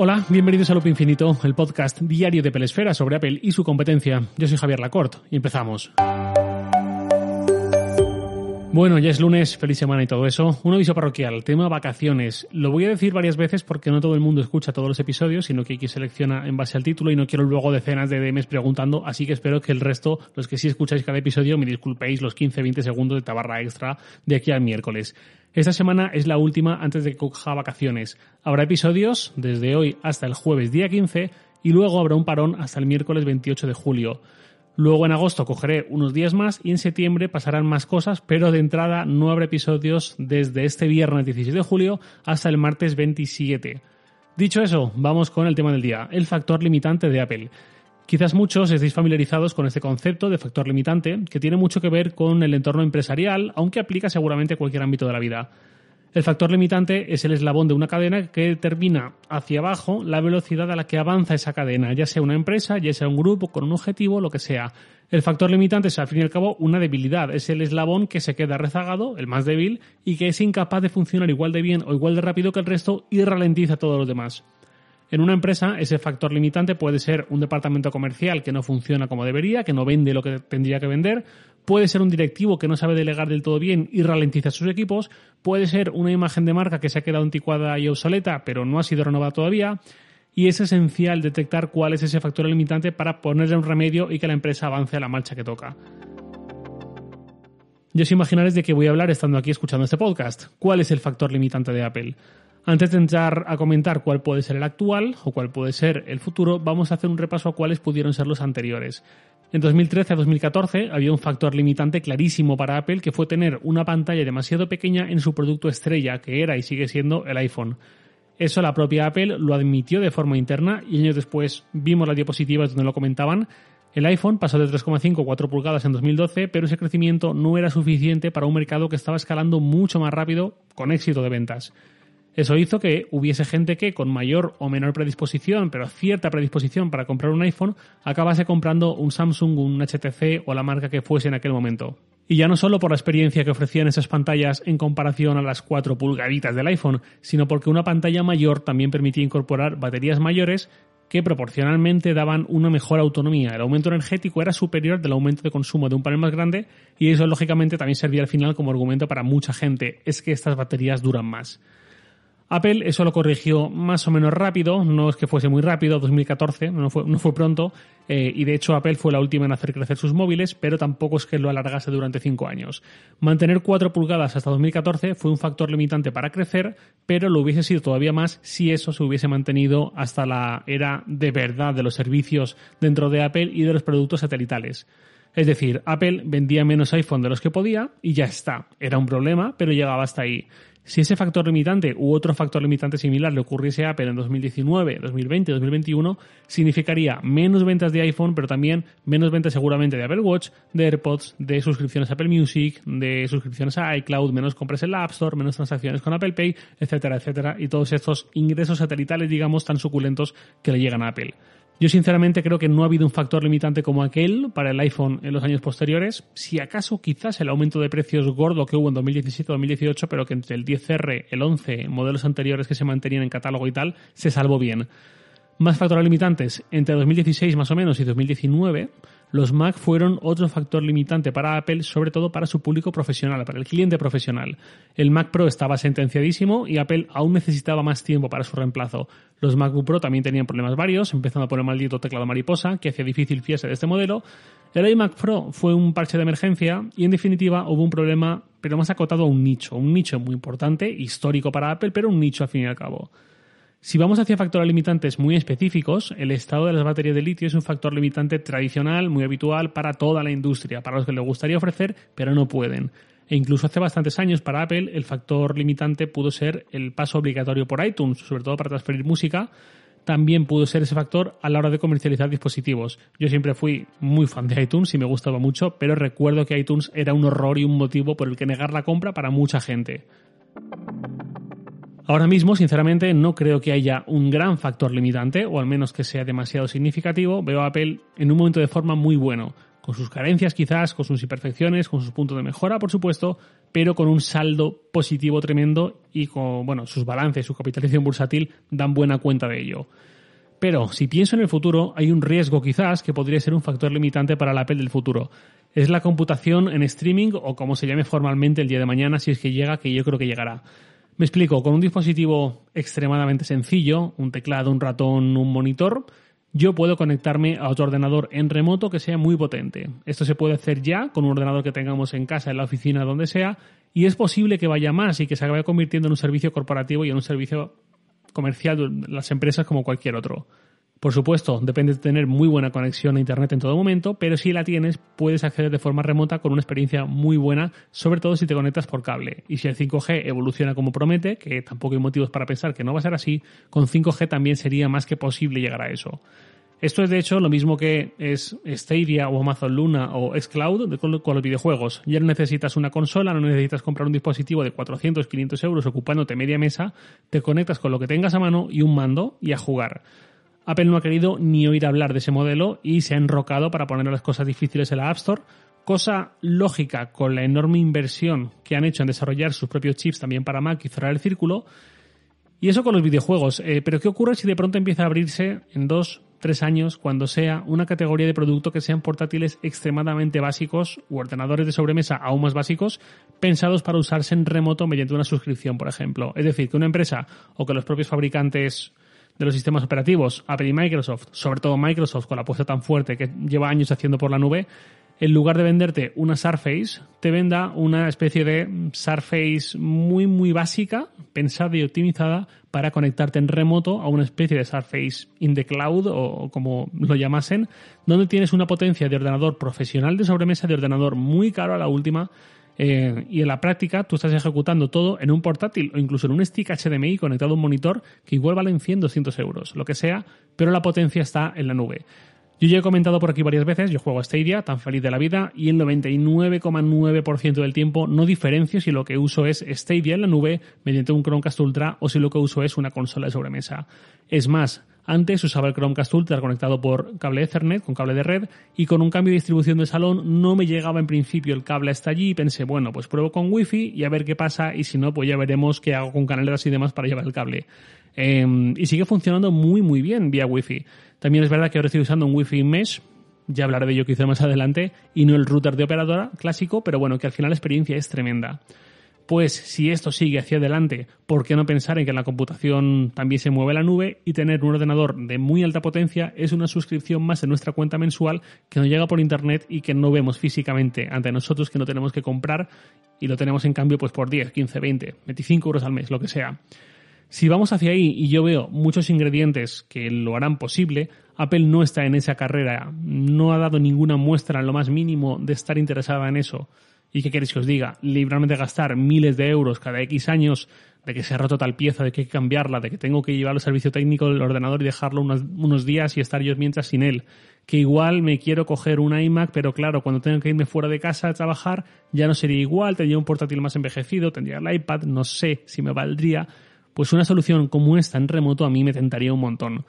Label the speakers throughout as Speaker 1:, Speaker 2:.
Speaker 1: Hola, bienvenidos a Loop Infinito, el podcast diario de Pelesfera sobre Apple y su competencia. Yo soy Javier Lacorte y empezamos. Bueno, ya es lunes, feliz semana y todo eso. Un aviso parroquial, tema vacaciones. Lo voy a decir varias veces porque no todo el mundo escucha todos los episodios, sino que hay que selecciona en base al título y no quiero luego decenas de DMs preguntando, así que espero que el resto, los que sí escucháis cada episodio, me disculpéis los 15-20 segundos de tabarra extra de aquí al miércoles. Esta semana es la última antes de que coja vacaciones. Habrá episodios desde hoy hasta el jueves día 15 y luego habrá un parón hasta el miércoles 28 de julio. Luego en agosto cogeré unos días más y en septiembre pasarán más cosas, pero de entrada no habrá episodios desde este viernes 16 de julio hasta el martes 27. Dicho eso, vamos con el tema del día, el factor limitante de Apple. Quizás muchos estéis familiarizados con este concepto de factor limitante, que tiene mucho que ver con el entorno empresarial, aunque aplica seguramente a cualquier ámbito de la vida. El factor limitante es el eslabón de una cadena que determina hacia abajo la velocidad a la que avanza esa cadena, ya sea una empresa, ya sea un grupo con un objetivo, lo que sea. El factor limitante es al fin y al cabo una debilidad, es el eslabón que se queda rezagado, el más débil, y que es incapaz de funcionar igual de bien o igual de rápido que el resto y ralentiza a todos los demás. En una empresa, ese factor limitante puede ser un departamento comercial que no funciona como debería, que no vende lo que tendría que vender, puede ser un directivo que no sabe delegar del todo bien y ralentiza sus equipos, puede ser una imagen de marca que se ha quedado anticuada y obsoleta, pero no ha sido renovada todavía, y es esencial detectar cuál es ese factor limitante para ponerle un remedio y que la empresa avance a la marcha que toca. Yo os imaginaréis de qué voy a hablar estando aquí escuchando este podcast. ¿Cuál es el factor limitante de Apple? Antes de entrar a comentar cuál puede ser el actual o cuál puede ser el futuro, vamos a hacer un repaso a cuáles pudieron ser los anteriores. En 2013 a 2014 había un factor limitante clarísimo para Apple que fue tener una pantalla demasiado pequeña en su producto estrella, que era y sigue siendo el iPhone. Eso la propia Apple lo admitió de forma interna y años después vimos las diapositivas donde lo comentaban. El iPhone pasó de 3,5 a 4 pulgadas en 2012, pero ese crecimiento no era suficiente para un mercado que estaba escalando mucho más rápido con éxito de ventas. Eso hizo que hubiese gente que con mayor o menor predisposición, pero cierta predisposición para comprar un iPhone, acabase comprando un Samsung, un HTC o la marca que fuese en aquel momento. Y ya no solo por la experiencia que ofrecían esas pantallas en comparación a las 4 pulgaditas del iPhone, sino porque una pantalla mayor también permitía incorporar baterías mayores que proporcionalmente daban una mejor autonomía. El aumento energético era superior del aumento de consumo de un panel más grande y eso lógicamente también servía al final como argumento para mucha gente, es que estas baterías duran más. Apple eso lo corrigió más o menos rápido, no es que fuese muy rápido, 2014, no fue, no fue pronto, eh, y de hecho Apple fue la última en hacer crecer sus móviles, pero tampoco es que lo alargase durante 5 años. Mantener 4 pulgadas hasta 2014 fue un factor limitante para crecer, pero lo hubiese sido todavía más si eso se hubiese mantenido hasta la era de verdad de los servicios dentro de Apple y de los productos satelitales. Es decir, Apple vendía menos iPhone de los que podía y ya está. Era un problema, pero llegaba hasta ahí. Si ese factor limitante u otro factor limitante similar le ocurriese a Apple en 2019, 2020, 2021, significaría menos ventas de iPhone, pero también menos ventas seguramente de Apple Watch, de AirPods, de suscripciones a Apple Music, de suscripciones a iCloud, menos compras en la App Store, menos transacciones con Apple Pay, etcétera, etcétera, y todos estos ingresos satelitales, digamos, tan suculentos que le llegan a Apple. Yo sinceramente creo que no ha habido un factor limitante como aquel para el iPhone en los años posteriores. Si acaso quizás el aumento de precios gordo que hubo en 2017-2018, pero que entre el 10R, el 11, modelos anteriores que se mantenían en catálogo y tal, se salvó bien. Más factores limitantes entre 2016 más o menos y 2019 los Mac fueron otro factor limitante para Apple, sobre todo para su público profesional, para el cliente profesional. El Mac Pro estaba sentenciadísimo y Apple aún necesitaba más tiempo para su reemplazo. Los MacBook Pro también tenían problemas varios, empezando a poner maldito teclado mariposa, que hacía difícil fiarse de este modelo. El iMac Pro fue un parche de emergencia y en definitiva hubo un problema, pero más acotado a un nicho, un nicho muy importante, histórico para Apple, pero un nicho al fin y al cabo. Si vamos hacia factores limitantes muy específicos, el estado de las baterías de litio es un factor limitante tradicional, muy habitual para toda la industria, para los que les gustaría ofrecer, pero no pueden. E incluso hace bastantes años para Apple el factor limitante pudo ser el paso obligatorio por iTunes, sobre todo para transferir música. También pudo ser ese factor a la hora de comercializar dispositivos. Yo siempre fui muy fan de iTunes y me gustaba mucho, pero recuerdo que iTunes era un horror y un motivo por el que negar la compra para mucha gente. Ahora mismo, sinceramente, no creo que haya un gran factor limitante, o al menos que sea demasiado significativo. Veo a Apple en un momento de forma muy bueno, con sus carencias quizás, con sus imperfecciones, con sus puntos de mejora, por supuesto, pero con un saldo positivo tremendo y con, bueno, sus balances, su capitalización bursátil dan buena cuenta de ello. Pero si pienso en el futuro, hay un riesgo quizás que podría ser un factor limitante para la Apple del futuro. Es la computación en streaming o como se llame formalmente el día de mañana, si es que llega, que yo creo que llegará. Me explico, con un dispositivo extremadamente sencillo, un teclado, un ratón, un monitor, yo puedo conectarme a otro ordenador en remoto que sea muy potente. Esto se puede hacer ya con un ordenador que tengamos en casa, en la oficina, donde sea, y es posible que vaya más y que se acabe convirtiendo en un servicio corporativo y en un servicio comercial de las empresas como cualquier otro. Por supuesto, depende de tener muy buena conexión a Internet en todo momento, pero si la tienes, puedes acceder de forma remota con una experiencia muy buena, sobre todo si te conectas por cable. Y si el 5G evoluciona como promete, que tampoco hay motivos para pensar que no va a ser así, con 5G también sería más que posible llegar a eso. Esto es de hecho lo mismo que es Stadia o Amazon Luna o Xcloud con los videojuegos. Ya no necesitas una consola, no necesitas comprar un dispositivo de 400, 500 euros ocupándote media mesa, te conectas con lo que tengas a mano y un mando y a jugar. Apple no ha querido ni oír hablar de ese modelo y se ha enrocado para poner las cosas difíciles en la App Store, cosa lógica con la enorme inversión que han hecho en desarrollar sus propios chips también para Mac y cerrar el círculo. Y eso con los videojuegos. Eh, pero ¿qué ocurre si de pronto empieza a abrirse en dos, tres años cuando sea una categoría de producto que sean portátiles extremadamente básicos u ordenadores de sobremesa aún más básicos pensados para usarse en remoto mediante una suscripción, por ejemplo? Es decir, que una empresa o que los propios fabricantes de los sistemas operativos, Apple y Microsoft, sobre todo Microsoft con la apuesta tan fuerte que lleva años haciendo por la nube, en lugar de venderte una Surface, te venda una especie de Surface muy, muy básica, pensada y optimizada para conectarte en remoto a una especie de Surface in the cloud o como lo llamasen, donde tienes una potencia de ordenador profesional de sobremesa, de ordenador muy caro a la última, eh, y en la práctica tú estás ejecutando todo en un portátil o incluso en un stick HDMI conectado a un monitor que igual valen 100, 200 euros, lo que sea, pero la potencia está en la nube. Yo ya he comentado por aquí varias veces, yo juego a Stadia, tan feliz de la vida, y el 99,9% del tiempo no diferencio si lo que uso es Stadia en la nube mediante un Chromecast Ultra o si lo que uso es una consola de sobremesa. Es más, antes usaba el Chromecast Ultra conectado por cable Ethernet, con cable de red, y con un cambio de distribución de salón no me llegaba en principio el cable hasta allí y pensé, bueno, pues pruebo con Wi-Fi y a ver qué pasa y si no, pues ya veremos qué hago con canaleras y demás para llevar el cable. Em, y sigue funcionando muy muy bien vía Wi-Fi. También es verdad que ahora estoy usando un Wi-Fi Mesh, ya hablaré de ello quizá más adelante, y no el router de operadora clásico, pero bueno, que al final la experiencia es tremenda. Pues si esto sigue hacia adelante, ¿por qué no pensar en que la computación también se mueve la nube y tener un ordenador de muy alta potencia es una suscripción más en nuestra cuenta mensual que nos llega por internet y que no vemos físicamente ante nosotros, que no tenemos que comprar y lo tenemos en cambio pues por 10, 15, 20, 25 euros al mes, lo que sea. Si vamos hacia ahí y yo veo muchos ingredientes que lo harán posible, Apple no está en esa carrera, no ha dado ninguna muestra en lo más mínimo de estar interesada en eso. ¿Y qué queréis que os diga? Librarme gastar miles de euros cada X años, de que se ha roto tal pieza, de que hay que cambiarla, de que tengo que llevarlo al servicio técnico del ordenador y dejarlo unos, unos días y estar yo mientras sin él. Que igual me quiero coger un iMac, pero claro, cuando tengo que irme fuera de casa a trabajar, ya no sería igual, tendría un portátil más envejecido, tendría el iPad, no sé si me valdría pues una solución como esta en remoto a mí me tentaría un montón.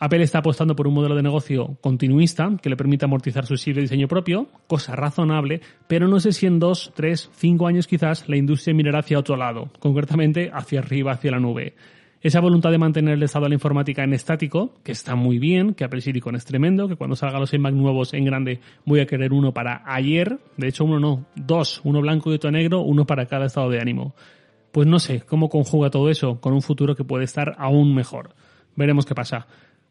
Speaker 1: Apple está apostando por un modelo de negocio continuista que le permita amortizar su estilo de diseño propio, cosa razonable, pero no sé si en dos, tres, cinco años quizás la industria mirará hacia otro lado, concretamente hacia arriba, hacia la nube. Esa voluntad de mantener el estado de la informática en estático, que está muy bien, que Apple Silicon es tremendo, que cuando salgan los iMac nuevos en grande voy a querer uno para ayer, de hecho uno no, dos, uno blanco y otro negro, uno para cada estado de ánimo pues no sé cómo conjuga todo eso con un futuro que puede estar aún mejor. Veremos qué pasa.